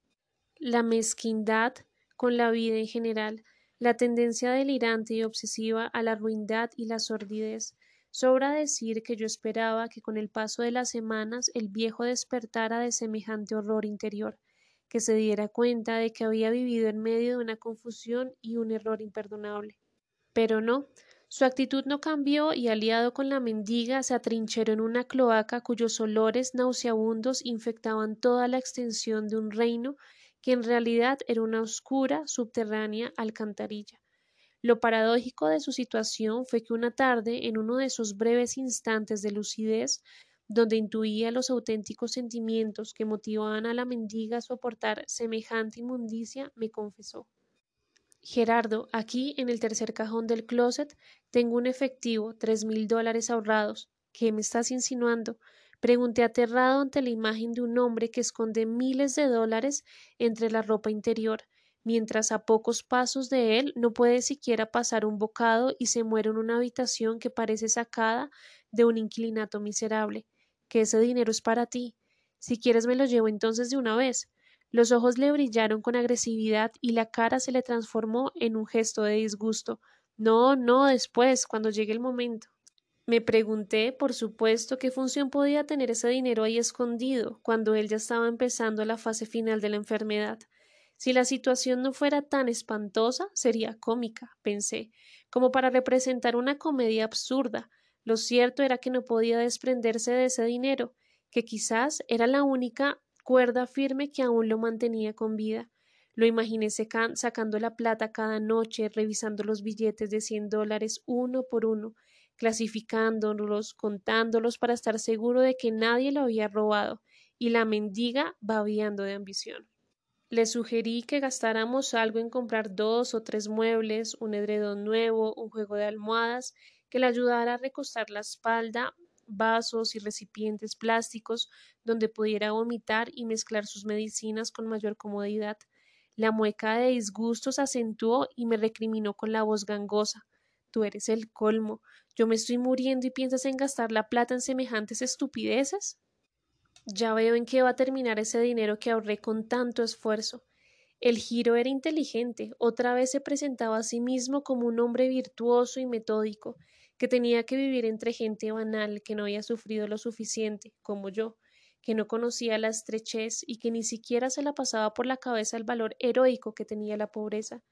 La mezquindad con la vida en general, la tendencia delirante y obsesiva a la ruindad y la sordidez. Sobra decir que yo esperaba que con el paso de las semanas el viejo despertara de semejante horror interior, que se diera cuenta de que había vivido en medio de una confusión y un error imperdonable. Pero no, su actitud no cambió y aliado con la mendiga se atrincheró en una cloaca cuyos olores nauseabundos infectaban toda la extensión de un reino que en realidad era una oscura, subterránea alcantarilla. Lo paradójico de su situación fue que una tarde, en uno de esos breves instantes de lucidez, donde intuía los auténticos sentimientos que motivaban a la mendiga a soportar semejante inmundicia, me confesó Gerardo, aquí en el tercer cajón del closet tengo un efectivo, tres mil dólares ahorrados. ¿Qué me estás insinuando? Pregunté aterrado ante la imagen de un hombre que esconde miles de dólares entre la ropa interior, mientras a pocos pasos de él no puede siquiera pasar un bocado y se muere en una habitación que parece sacada de un inquilinato miserable. Que ese dinero es para ti. Si quieres me lo llevo entonces de una vez. Los ojos le brillaron con agresividad y la cara se le transformó en un gesto de disgusto. No, no, después, cuando llegue el momento. Me pregunté, por supuesto, qué función podía tener ese dinero ahí escondido, cuando él ya estaba empezando la fase final de la enfermedad. Si la situación no fuera tan espantosa, sería cómica, pensé, como para representar una comedia absurda. Lo cierto era que no podía desprenderse de ese dinero, que quizás era la única cuerda firme que aún lo mantenía con vida. Lo imaginé sacando la plata cada noche, revisando los billetes de cien dólares uno por uno, clasificándolos, contándolos para estar seguro de que nadie lo había robado, y la mendiga babiando de ambición. Le sugerí que gastáramos algo en comprar dos o tres muebles, un edredón nuevo, un juego de almohadas, que le ayudara a recostar la espalda, vasos y recipientes plásticos donde pudiera vomitar y mezclar sus medicinas con mayor comodidad. La mueca de disgusto se acentuó y me recriminó con la voz gangosa. Tú eres el colmo. Yo me estoy muriendo y piensas en gastar la plata en semejantes estupideces. Ya veo en qué va a terminar ese dinero que ahorré con tanto esfuerzo. El giro era inteligente, otra vez se presentaba a sí mismo como un hombre virtuoso y metódico, que tenía que vivir entre gente banal que no había sufrido lo suficiente, como yo, que no conocía la estrechez y que ni siquiera se la pasaba por la cabeza el valor heroico que tenía la pobreza.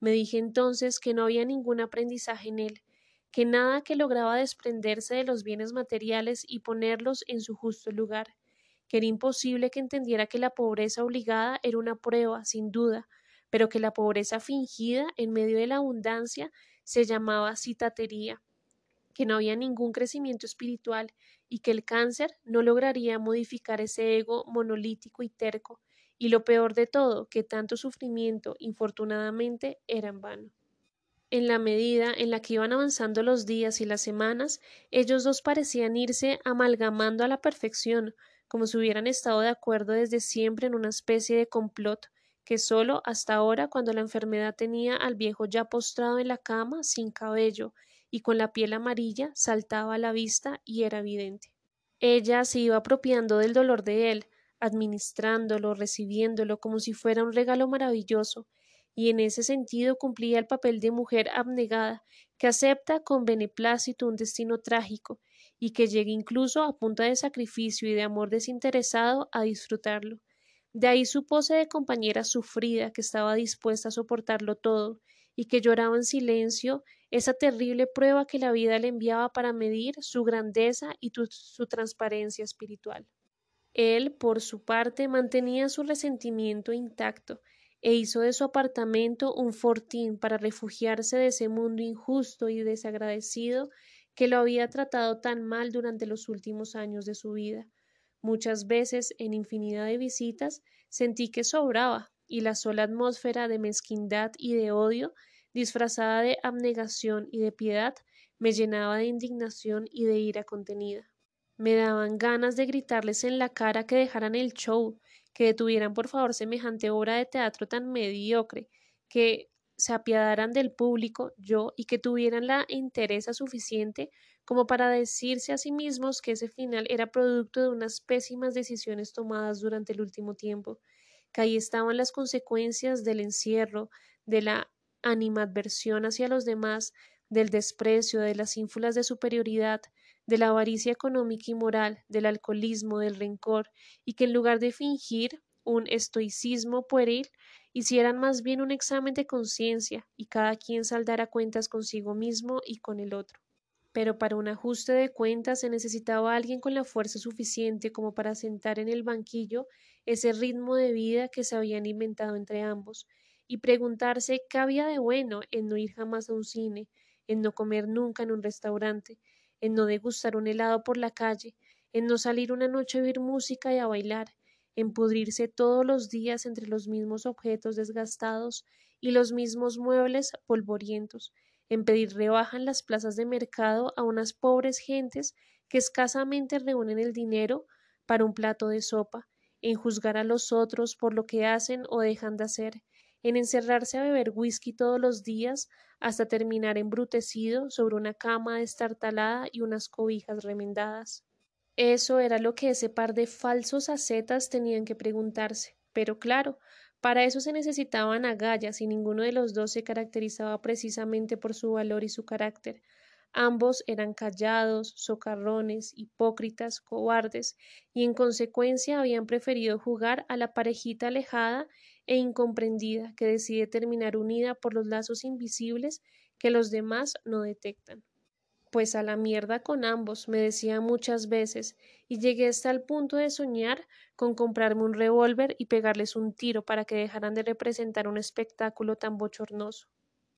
Me dije entonces que no había ningún aprendizaje en él, que nada que lograba desprenderse de los bienes materiales y ponerlos en su justo lugar, que era imposible que entendiera que la pobreza obligada era una prueba, sin duda, pero que la pobreza fingida en medio de la abundancia se llamaba citatería, que no había ningún crecimiento espiritual y que el cáncer no lograría modificar ese ego monolítico y terco, y lo peor de todo, que tanto sufrimiento, infortunadamente, era en vano. En la medida en la que iban avanzando los días y las semanas, ellos dos parecían irse amalgamando a la perfección, como si hubieran estado de acuerdo desde siempre en una especie de complot, que solo hasta ahora, cuando la enfermedad tenía al viejo ya postrado en la cama, sin cabello, y con la piel amarilla, saltaba a la vista y era evidente. Ella se iba apropiando del dolor de él, administrándolo, recibiéndolo como si fuera un regalo maravilloso, y en ese sentido cumplía el papel de mujer abnegada, que acepta con beneplácito un destino trágico, y que llegue incluso a punta de sacrificio y de amor desinteresado a disfrutarlo. De ahí su pose de compañera sufrida que estaba dispuesta a soportarlo todo, y que lloraba en silencio esa terrible prueba que la vida le enviaba para medir su grandeza y su transparencia espiritual. Él, por su parte, mantenía su resentimiento intacto, e hizo de su apartamento un fortín para refugiarse de ese mundo injusto y desagradecido que lo había tratado tan mal durante los últimos años de su vida. Muchas veces, en infinidad de visitas, sentí que sobraba, y la sola atmósfera de mezquindad y de odio, disfrazada de abnegación y de piedad, me llenaba de indignación y de ira contenida. Me daban ganas de gritarles en la cara que dejaran el show, que detuvieran por favor semejante obra de teatro tan mediocre, que se apiadaran del público, yo, y que tuvieran la entereza suficiente como para decirse a sí mismos que ese final era producto de unas pésimas decisiones tomadas durante el último tiempo, que ahí estaban las consecuencias del encierro, de la animadversión hacia los demás, del desprecio, de las ínfulas de superioridad, de la avaricia económica y moral, del alcoholismo, del rencor, y que en lugar de fingir un estoicismo pueril, hicieran más bien un examen de conciencia y cada quien saldara cuentas consigo mismo y con el otro. Pero para un ajuste de cuentas se necesitaba alguien con la fuerza suficiente como para sentar en el banquillo ese ritmo de vida que se habían inventado entre ambos, y preguntarse qué había de bueno en no ir jamás a un cine, en no comer nunca en un restaurante, en no degustar un helado por la calle, en no salir una noche a oír música y a bailar, en pudrirse todos los días entre los mismos objetos desgastados y los mismos muebles polvorientos, en pedir rebaja en las plazas de mercado a unas pobres gentes que escasamente reúnen el dinero para un plato de sopa, en juzgar a los otros por lo que hacen o dejan de hacer, en encerrarse a beber whisky todos los días hasta terminar embrutecido sobre una cama destartalada y unas cobijas remendadas. Eso era lo que ese par de falsos ascetas tenían que preguntarse. Pero claro, para eso se necesitaban agallas y ninguno de los dos se caracterizaba precisamente por su valor y su carácter. Ambos eran callados, socarrones, hipócritas, cobardes, y en consecuencia habían preferido jugar a la parejita alejada e incomprendida que decide terminar unida por los lazos invisibles que los demás no detectan. Pues a la mierda con ambos, me decía muchas veces, y llegué hasta el punto de soñar con comprarme un revólver y pegarles un tiro para que dejaran de representar un espectáculo tan bochornoso.